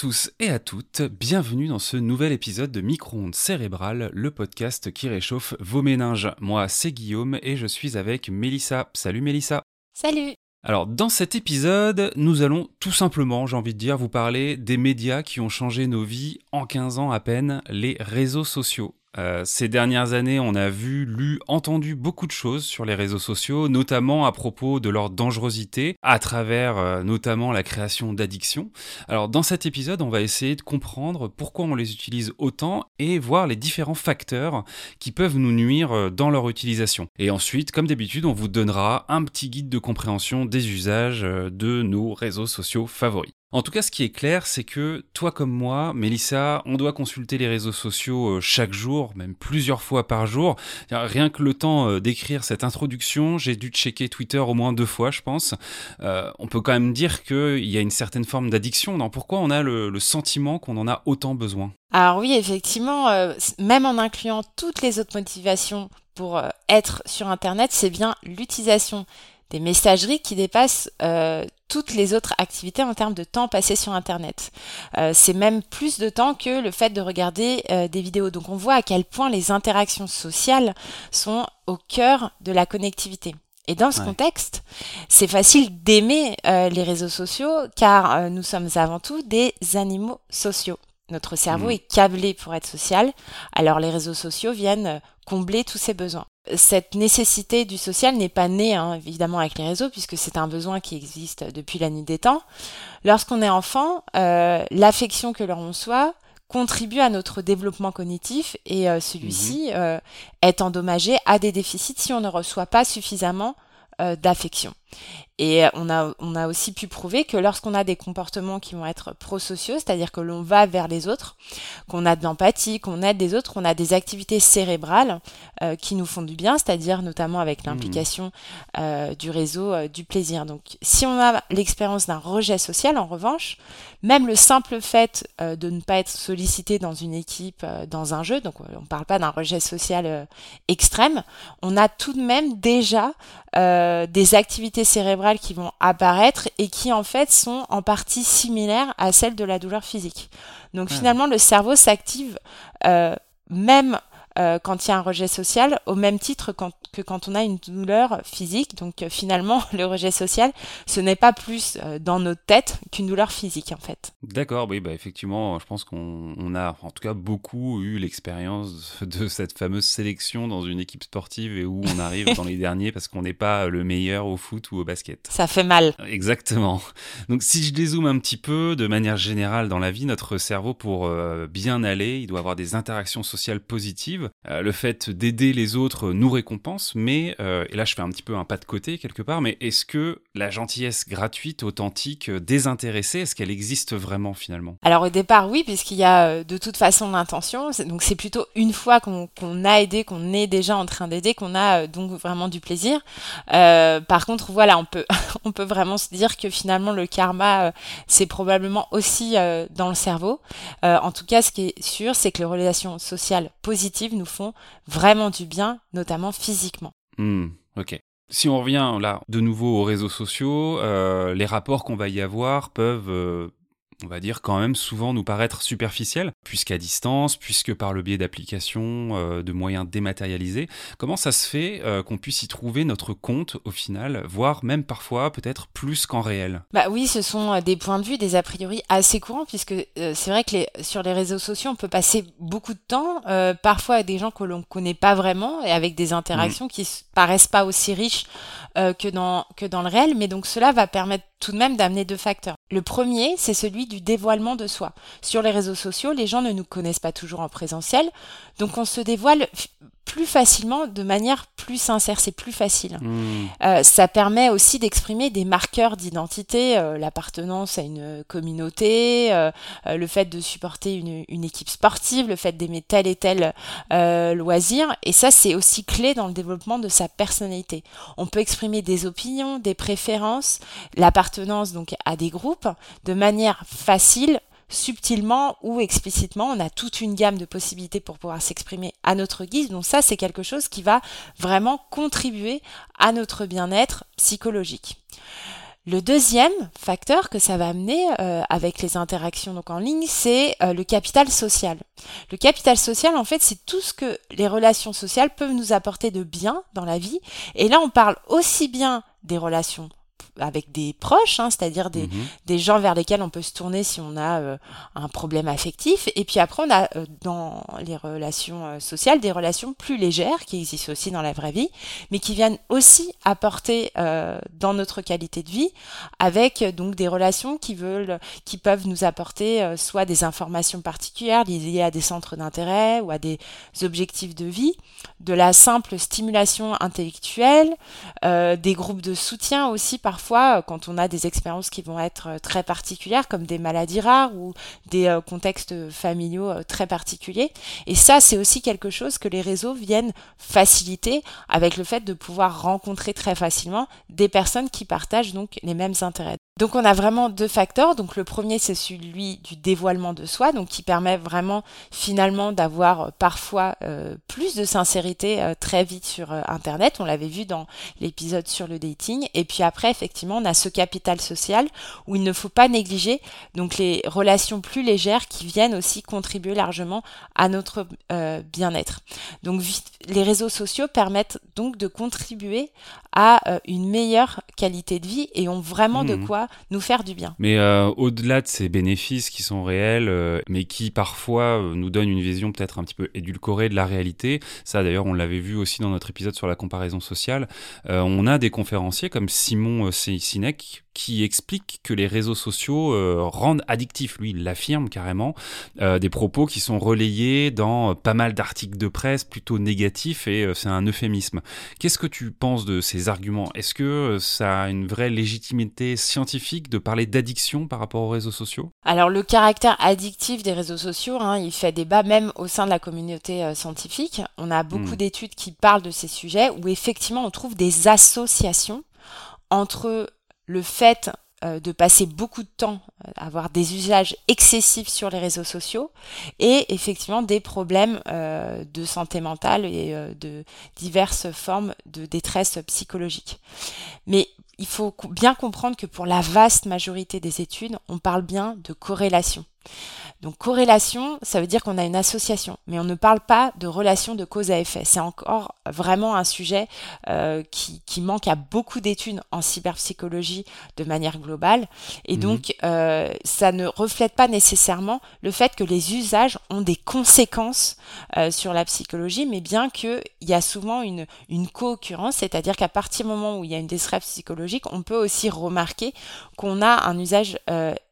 Tous et à toutes, bienvenue dans ce nouvel épisode de Micro-ondes cérébrales, le podcast qui réchauffe vos méninges. Moi, c'est Guillaume et je suis avec Mélissa. Salut Mélissa. Salut. Alors, dans cet épisode, nous allons tout simplement, j'ai envie de dire, vous parler des médias qui ont changé nos vies en 15 ans à peine, les réseaux sociaux. Euh, ces dernières années, on a vu, lu, entendu beaucoup de choses sur les réseaux sociaux, notamment à propos de leur dangerosité, à travers euh, notamment la création d'addictions. Alors dans cet épisode, on va essayer de comprendre pourquoi on les utilise autant et voir les différents facteurs qui peuvent nous nuire euh, dans leur utilisation. Et ensuite, comme d'habitude, on vous donnera un petit guide de compréhension des usages de nos réseaux sociaux favoris. En tout cas, ce qui est clair, c'est que toi comme moi, Mélissa, on doit consulter les réseaux sociaux euh, chaque jour, même plusieurs fois par jour. Rien que le temps euh, d'écrire cette introduction, j'ai dû checker Twitter au moins deux fois, je pense. Euh, on peut quand même dire qu'il y a une certaine forme d'addiction. Pourquoi on a le, sentiment qu'on en a autant besoin Alors oui, effectivement, même en incluant toutes les autres motivations pour être sur Internet, c'est bien l'utilisation des messageries qui dépassent euh, toutes les autres activités en termes de temps passé sur Internet. Euh, c'est même plus de temps que le fait de regarder euh, des vidéos. Donc on voit à quel point les interactions sociales sont au cœur de la connectivité. Et dans ce contexte, c'est facile d'aimer les réseaux sociaux car nous sommes avant tout des animaux sociaux. Notre cerveau mmh. est câblé pour être social, alors les réseaux sociaux viennent combler tous ces besoins cette nécessité du social n'est pas née hein, évidemment avec les réseaux puisque c'est un besoin qui existe depuis la nuit des temps. Lorsqu'on est enfant, euh, l'affection que l'on reçoit contribue à notre développement cognitif et euh, celui-ci mhm. euh, est endommagé à des déficits si on ne reçoit pas suffisamment d'affection. Et on a, on a aussi pu prouver que lorsqu'on a des comportements qui vont être prosociaux, c'est-à-dire que l'on va vers les autres, qu'on a de l'empathie, qu'on aide les autres, on a des activités cérébrales euh, qui nous font du bien, c'est-à-dire notamment avec mmh. l'implication euh, du réseau euh, du plaisir. Donc si on a l'expérience d'un rejet social, en revanche, même le simple fait de ne pas être sollicité dans une équipe, dans un jeu, donc on ne parle pas d'un rejet social extrême, on a tout de même déjà des activités cérébrales qui vont apparaître et qui en fait sont en partie similaires à celles de la douleur physique. Donc finalement, le cerveau s'active euh, même euh, quand il y a un rejet social, au même titre que quand on a une douleur physique. Donc euh, finalement, le rejet social, ce n'est pas plus euh, dans notre tête qu'une douleur physique en fait. D'accord, oui, bah effectivement, je pense qu'on a en tout cas beaucoup eu l'expérience de cette fameuse sélection dans une équipe sportive et où on arrive dans les derniers parce qu'on n'est pas le meilleur au foot ou au basket. Ça fait mal. Exactement. Donc si je dézoome un petit peu, de manière générale dans la vie, notre cerveau pour bien aller, il doit avoir des interactions sociales positives le fait d'aider les autres nous récompense, mais, euh, et là je fais un petit peu un pas de côté quelque part, mais est-ce que la gentillesse gratuite, authentique, euh, désintéressée, est-ce qu'elle existe vraiment finalement? Alors au départ oui, puisqu'il y a de toute façon l'intention, donc c'est plutôt une fois qu'on a aidé, qu'on est déjà en train d'aider, qu'on a donc vraiment du plaisir. par contre voilà, on peut, on peut vraiment se dire que finalement le karma, c'est probablement aussi dans le cerveau. en tout cas, ce qui est sûr, c'est que les relations sociales positives nous font vraiment du bien, notamment physiquement. Hmm, ok. Si on revient là de nouveau aux réseaux sociaux, euh, les rapports qu'on va y avoir peuvent euh, on va dire quand même souvent nous paraître superficiel, puisqu'à distance, puisque par le biais d'applications, euh, de moyens dématérialisés. Comment ça se fait euh, qu'on puisse y trouver notre compte au final, voire même parfois peut-être plus qu'en réel? Bah oui, ce sont euh, des points de vue, des a priori assez courants, puisque c'est vrai que les, sur les réseaux sociaux, on peut passer beaucoup de temps, parfois avec des gens que l'on ne connaît pas vraiment, et avec des interactions qui qui paraissent pas aussi riches que, dans, que dans le réel, mais donc cela va permettre tout de même d'amener deux facteurs. Le premier, c'est celui du dévoilement de soi. Sur les réseaux sociaux, les gens ne nous connaissent pas toujours en présentiel, donc on se dévoile plus facilement, de manière plus sincère, c'est plus facile. Hmm. Euh, ça permet aussi d'exprimer des marqueurs d'identité, euh, l'appartenance à une communauté, euh, le fait de supporter une, une, équipe sportive, le fait d'aimer tel et tel loisir, et ça c'est aussi clé dans le développement de sa personnalité. On peut exprimer des opinions, des préférences, l'appartenance donc à des groupes de manière facile, subtilement ou explicitement. On a toute une gamme de possibilités pour pouvoir s'exprimer à notre guise. Donc ça, c'est quelque chose qui va vraiment contribuer à notre bien-être psychologique. Le deuxième facteur que ça va amener euh, avec les interactions donc en ligne, c'est euh, le capital social. Le capital social, en fait, c'est tout ce que les relations sociales peuvent nous apporter de bien dans la vie. Et là, on parle aussi bien des relations avec des proches, hein, c'est-à-dire des, mhm. des, gens vers lesquels on peut se tourner si on a euh, un problème affectif. Et puis après, on a euh, dans les relations euh, sociales des relations plus légères qui existent aussi dans la vraie vie, mais qui viennent aussi apporter dans notre qualité de vie, avec donc des relations qui veulent, qui peuvent nous apporter soit des informations particulières liées à des centres d'intérêt ou à des objectifs de vie, de la simple stimulation intellectuelle, des groupes de soutien aussi parfois euh, quand on a des expériences qui vont être euh, très particulières, comme des maladies rares ou des euh, contextes familiaux très particuliers. Et ça, c'est aussi quelque chose que les réseaux viennent faciliter avec le fait de pouvoir rencontrer très facilement des personnes qui partagent donc les mêmes intérêts. Donc on a vraiment deux facteurs. Donc le premier c'est celui du dévoilement de soi, donc qui permet vraiment finalement d'avoir euh, parfois euh, plus de sincérité euh, très vite sur Internet. On l'avait vu dans l'épisode sur le dating. Et puis après effectivement on a ce capital social où il ne faut pas négliger donc les relations plus légères qui viennent aussi contribuer largement à notre bien-être. Donc les réseaux sociaux permettent donc de contribuer à une meilleure qualité de vie et ont vraiment de mmh. quoi nous faire du bien. Mais euh, au-delà de ces bénéfices qui sont réels, euh, mais qui parfois euh, nous donnent une vision peut-être un petit peu édulcorée de la réalité, ça d'ailleurs on l'avait vu aussi dans notre épisode sur la comparaison sociale, on a des conférenciers comme Simon Sinek qui explique que les réseaux sociaux euh, rendent addictifs. Lui, il l'affirme carrément. Euh, des propos qui sont relayés dans pas mal d'articles de presse plutôt négatifs et euh, c'est un euphémisme. Qu'est-ce que tu penses de ces arguments? Est-ce que ça a une vraie légitimité scientifique de parler d'addiction par rapport aux réseaux sociaux? Alors le caractère addictif des réseaux sociaux, hein, il fait débat même au sein de la communauté scientifique. On a beaucoup hmm. d'études qui parlent de ces sujets où effectivement on trouve des associations entre le fait euh, de passer beaucoup de temps à avoir des usages excessifs sur les réseaux sociaux et effectivement des problèmes euh, de santé mentale et euh, de diverses formes de détresse psychologique. Mais il faut bien comprendre que pour la vaste majorité des études, on parle bien de corrélation. Donc corrélation, ça veut dire qu'on a une association, mais on ne parle pas de relation de cause à effet. C'est encore vraiment un sujet euh, qui, manque à beaucoup d'études en cyberpsychologie de manière globale. Et mhm. donc, euh, ça ne reflète pas nécessairement le fait que les usages ont des conséquences euh, sur la psychologie, mais bien qu'il y a souvent une, une co-occurrence, c'est-à-dire qu'à partir du moment où il y a une détresse psychologique, on peut aussi remarquer qu'on a un usage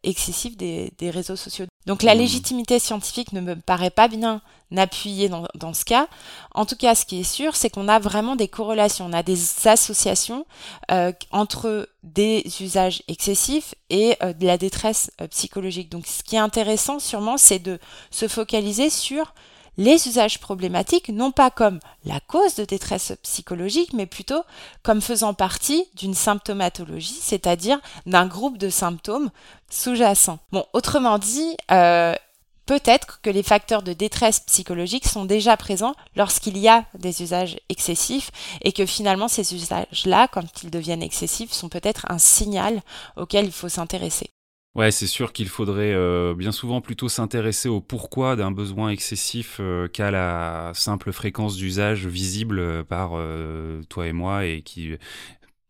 excessif des, réseaux sociaux. Donc la mmh. légitimité scientifique ne me paraît pas bien appuyée dans, ce cas. En tout cas, ce qui est sûr, c'est qu'on a vraiment des corrélations, on a des associations euh, entre des usages excessifs et euh, de la détresse euh, psychologique. Donc ce qui est intéressant sûrement, c'est de se focaliser sur les usages problématiques, non pas comme la cause de détresse psychologique, mais plutôt comme faisant partie d'une symptomatologie, c'est-à-dire d'un groupe de symptômes sous-jacents. Bon, autrement dit, euh, peut-être que les facteurs de détresse psychologique sont déjà présents lorsqu'il y a des usages excessifs et que finalement ces usages-là, quand ils deviennent excessifs, sont peut-être un signal auquel il faut s'intéresser. Ouais, c'est sûr qu'il faudrait euh, bien souvent plutôt s'intéresser au pourquoi d'un besoin excessif euh, qu'à la simple fréquence d'usage visible euh, par toi et moi et qui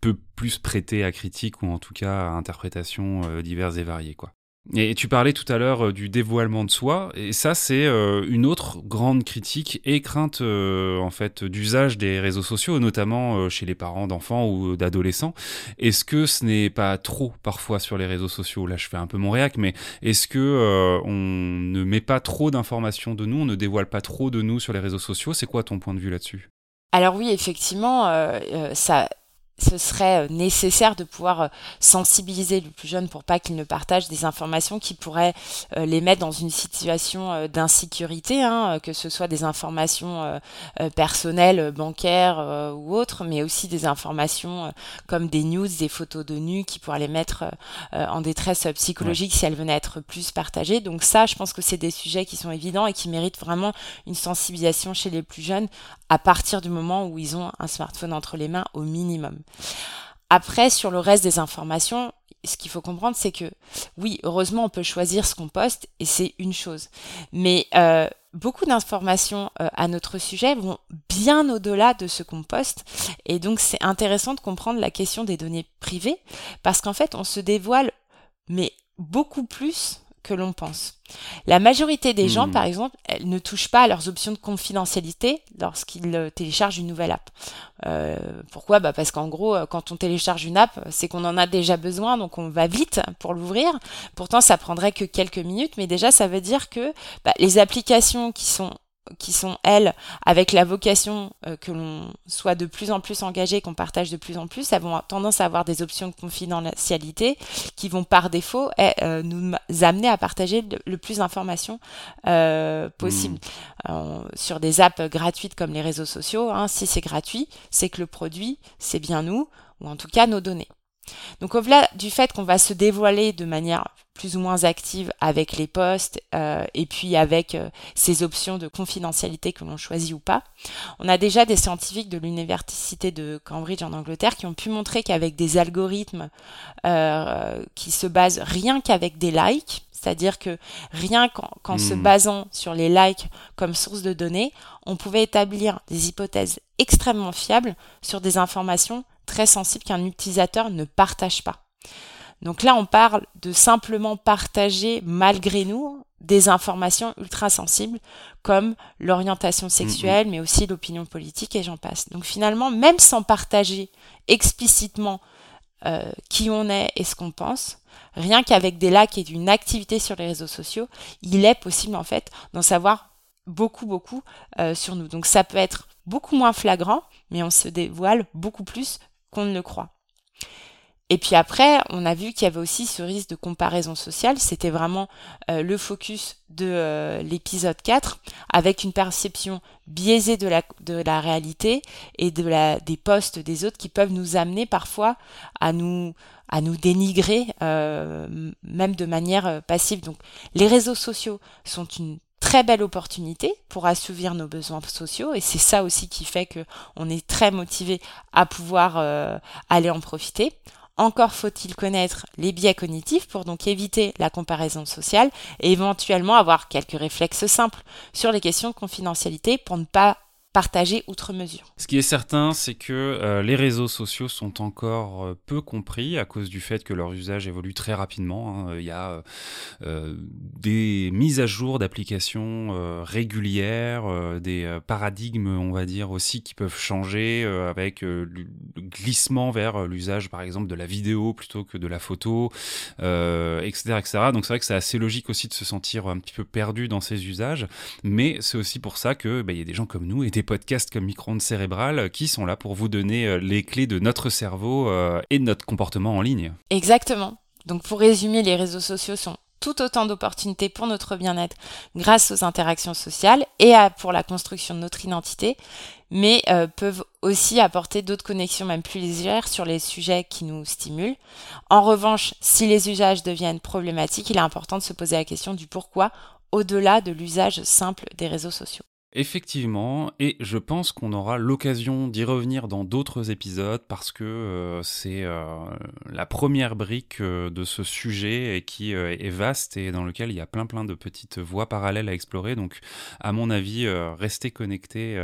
peut plus prêter à critique ou en tout cas à interprétations diverses et variées. Quoi. Et tu parlais tout à l'heure euh, du dévoilement de soi, et ça c'est euh, une autre grande critique et crainte euh, en fait d'usage des réseaux sociaux, notamment chez les parents d'enfants ou d'adolescents. Est-ce que ce n'est pas trop parfois sur les réseaux sociaux? Là, je fais un peu mon réac, mais est-ce que on ne met pas trop d'informations de nous, on ne dévoile pas trop de nous sur les réseaux sociaux? C'est quoi ton point de vue là-dessus? Alors oui, effectivement, ça, ce serait euh, nécessaire de pouvoir euh, sensibiliser le plus jeune pour pas qu'il ne partage des informations qui pourraient euh, les mettre dans une situation d'insécurité, hein, que ce soit des informations personnelles, bancaires ou autres, mais aussi des informations comme des news, des photos de nus qui pourraient les mettre en détresse psychologique si elles venaient être plus partagées. Donc ça, je pense que c'est des sujets qui sont évidents et qui méritent vraiment une sensibilisation chez les plus jeunes à partir du moment où ils ont un smartphone entre les mains au minimum. Après, sur le reste des informations, ce qu'il faut comprendre, c'est que oui, heureusement, on peut choisir ce qu'on poste et c'est une chose. Mais euh, beaucoup d'informations euh, à notre sujet vont bien au-delà de ce qu'on poste. Et donc, c'est intéressant de comprendre la question des données privées parce qu'en fait, on se dévoile, mais beaucoup plus que l'on pense. La majorité des gens, hmm. par exemple, elles ne touchent pas à leurs options de confidentialité lorsqu'ils euh, téléchargent une nouvelle app. Euh, pourquoi? Bah Parce qu'en gros, euh, quand on télécharge une app, c'est qu'on en a déjà besoin, donc on va vite pour l'ouvrir. Pourtant, ça prendrait que quelques minutes, mais déjà, ça veut dire que bah, les applications qui sont qui sont, elles, avec la vocation euh, que l'on soit de plus en plus engagé, qu'on partage de plus en plus, elles vont tendance à avoir des options de confidentialité qui vont par défaut eh, euh, nous amener à partager le, plus d'informations euh, possible. Hmm. sur des apps gratuites comme les réseaux sociaux, hein, si c'est gratuit, c'est que le produit, c'est bien nous, ou en tout cas nos données. Donc au-delà du fait qu'on va se dévoiler de manière plus ou moins active avec les postes euh, et puis avec euh, ces options de confidentialité que l'on choisit ou pas, on a déjà des scientifiques de l'université de Cambridge en Angleterre qui ont pu montrer qu'avec des algorithmes euh, qui se basent rien qu'avec des likes, c'est-à-dire que rien qu'en se hmm. basant sur les likes comme source de données, on pouvait établir des hypothèses extrêmement fiables sur des informations très sensibles qu'un utilisateur ne partage pas. Donc là, on parle de simplement partager malgré nous des informations ultra sensibles comme l'orientation sexuelle, mais aussi l'opinion politique et j'en passe. Donc finalement, même sans partager explicitement euh, qui on est et ce qu'on pense, rien qu'avec des likes et d'une activité sur les réseaux sociaux, il est possible en fait d'en savoir beaucoup, beaucoup euh, sur nous. Donc ça peut être beaucoup moins flagrant, mais on se dévoile beaucoup plus qu'on ne le croit. Et puis après, on a vu qu'il y avait aussi ce risque de comparaison sociale. C'était vraiment euh, le focus de euh, l'épisode 4, avec une perception biaisée de la, de la réalité et de la, des postes des autres qui peuvent nous amener parfois à nous, à nous dénigrer, euh, même de manière passive. Donc les réseaux sociaux sont une très belle opportunité pour assouvir nos besoins sociaux et c'est ça aussi qui fait que on est très motivé à pouvoir aller en profiter. Encore faut-il connaître les biais cognitifs pour donc éviter la comparaison sociale et éventuellement avoir quelques réflexes simples sur les questions de confidentialité pour ne pas partager outre mesure. Ce qui est certain, c'est que euh, les réseaux sociaux sont encore euh, peu compris à cause du fait que leur usage évolue très rapidement. Hein. Il y a euh, des mises à jour d'applications régulières, des paradigmes, on va dire aussi, qui peuvent changer avec le glissement vers l'usage, par exemple, de la vidéo plutôt que de la photo, etc., etc. Donc c'est vrai que c'est assez logique aussi de se sentir un petit peu perdu dans ces usages, mais c'est aussi pour ça que bah, y a des gens comme nous et des podcasts comme Micro-ondes cérébrales qui sont là pour vous donner euh, les clés de notre cerveau euh, et de notre comportement en ligne. Exactement. Donc pour résumer, les réseaux sociaux sont tout autant d'opportunités pour notre bien-être grâce aux interactions sociales et pour la construction de notre identité, mais euh, peuvent aussi apporter d'autres connexions même plus légères sur les sujets qui nous stimulent. En revanche, si les usages deviennent problématiques, il est important de se poser la question du pourquoi au-delà de l'usage simple des réseaux sociaux. Effectivement, et je pense qu'on aura l'occasion d'y revenir dans d'autres épisodes parce que euh, c'est euh, la première brique euh, de ce sujet et qui est vaste et dans lequel il y a plein plein de petites voies parallèles à explorer. Donc, à mon avis, restez connectés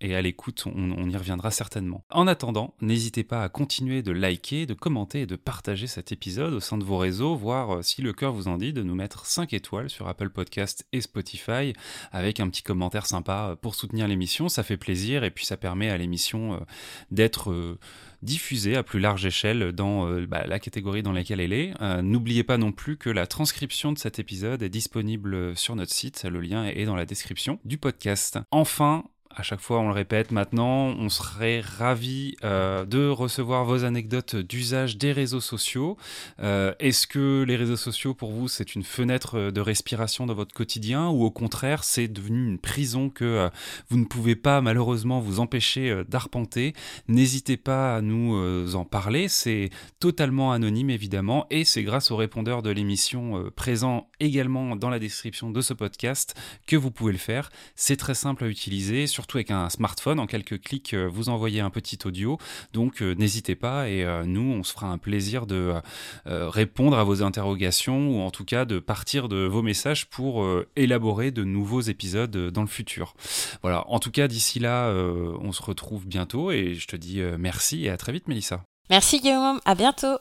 et à l'écoute, on, y reviendra certainement. En attendant, n'hésitez pas à continuer de liker, de commenter et de partager cet épisode au sein de vos réseaux, voire si le cœur vous en dit, de nous mettre 5 étoiles sur Apple Podcast et Spotify avec un petit commentaire sympa euh, pour soutenir l'émission, ça fait plaisir et puis ça permet à l'émission euh, d'être euh, diffusée à plus large échelle dans bah, la catégorie dans laquelle elle est. N'oubliez pas non plus que la transcription de cet épisode est disponible sur notre site, le lien est dans la description du podcast. Enfin, à chaque fois on le répète maintenant, on serait ravi euh, de recevoir vos anecdotes d'usage des réseaux sociaux. Euh, est-ce que les réseaux sociaux pour vous c'est une fenêtre de respiration dans votre quotidien ou au contraire c'est devenu une prison que euh, vous ne pouvez pas malheureusement vous empêcher d'arpenter? N'hésitez pas à nous en parler, c'est totalement anonyme évidemment et c'est grâce au répondeur de l'émission présent également dans la description de ce podcast que vous pouvez le faire. C'est très simple à utiliser. Sur surtout avec un smartphone. En quelques clics, vous envoyez un petit audio. Donc n'hésitez pas et nous, on se fera un plaisir de répondre à vos interrogations ou en tout cas de partir de vos messages pour élaborer de nouveaux épisodes dans le futur. Voilà, en tout cas, d'ici là, on se retrouve bientôt et je te dis merci et à très vite, Mélissa. Merci Guillaume, à bientôt.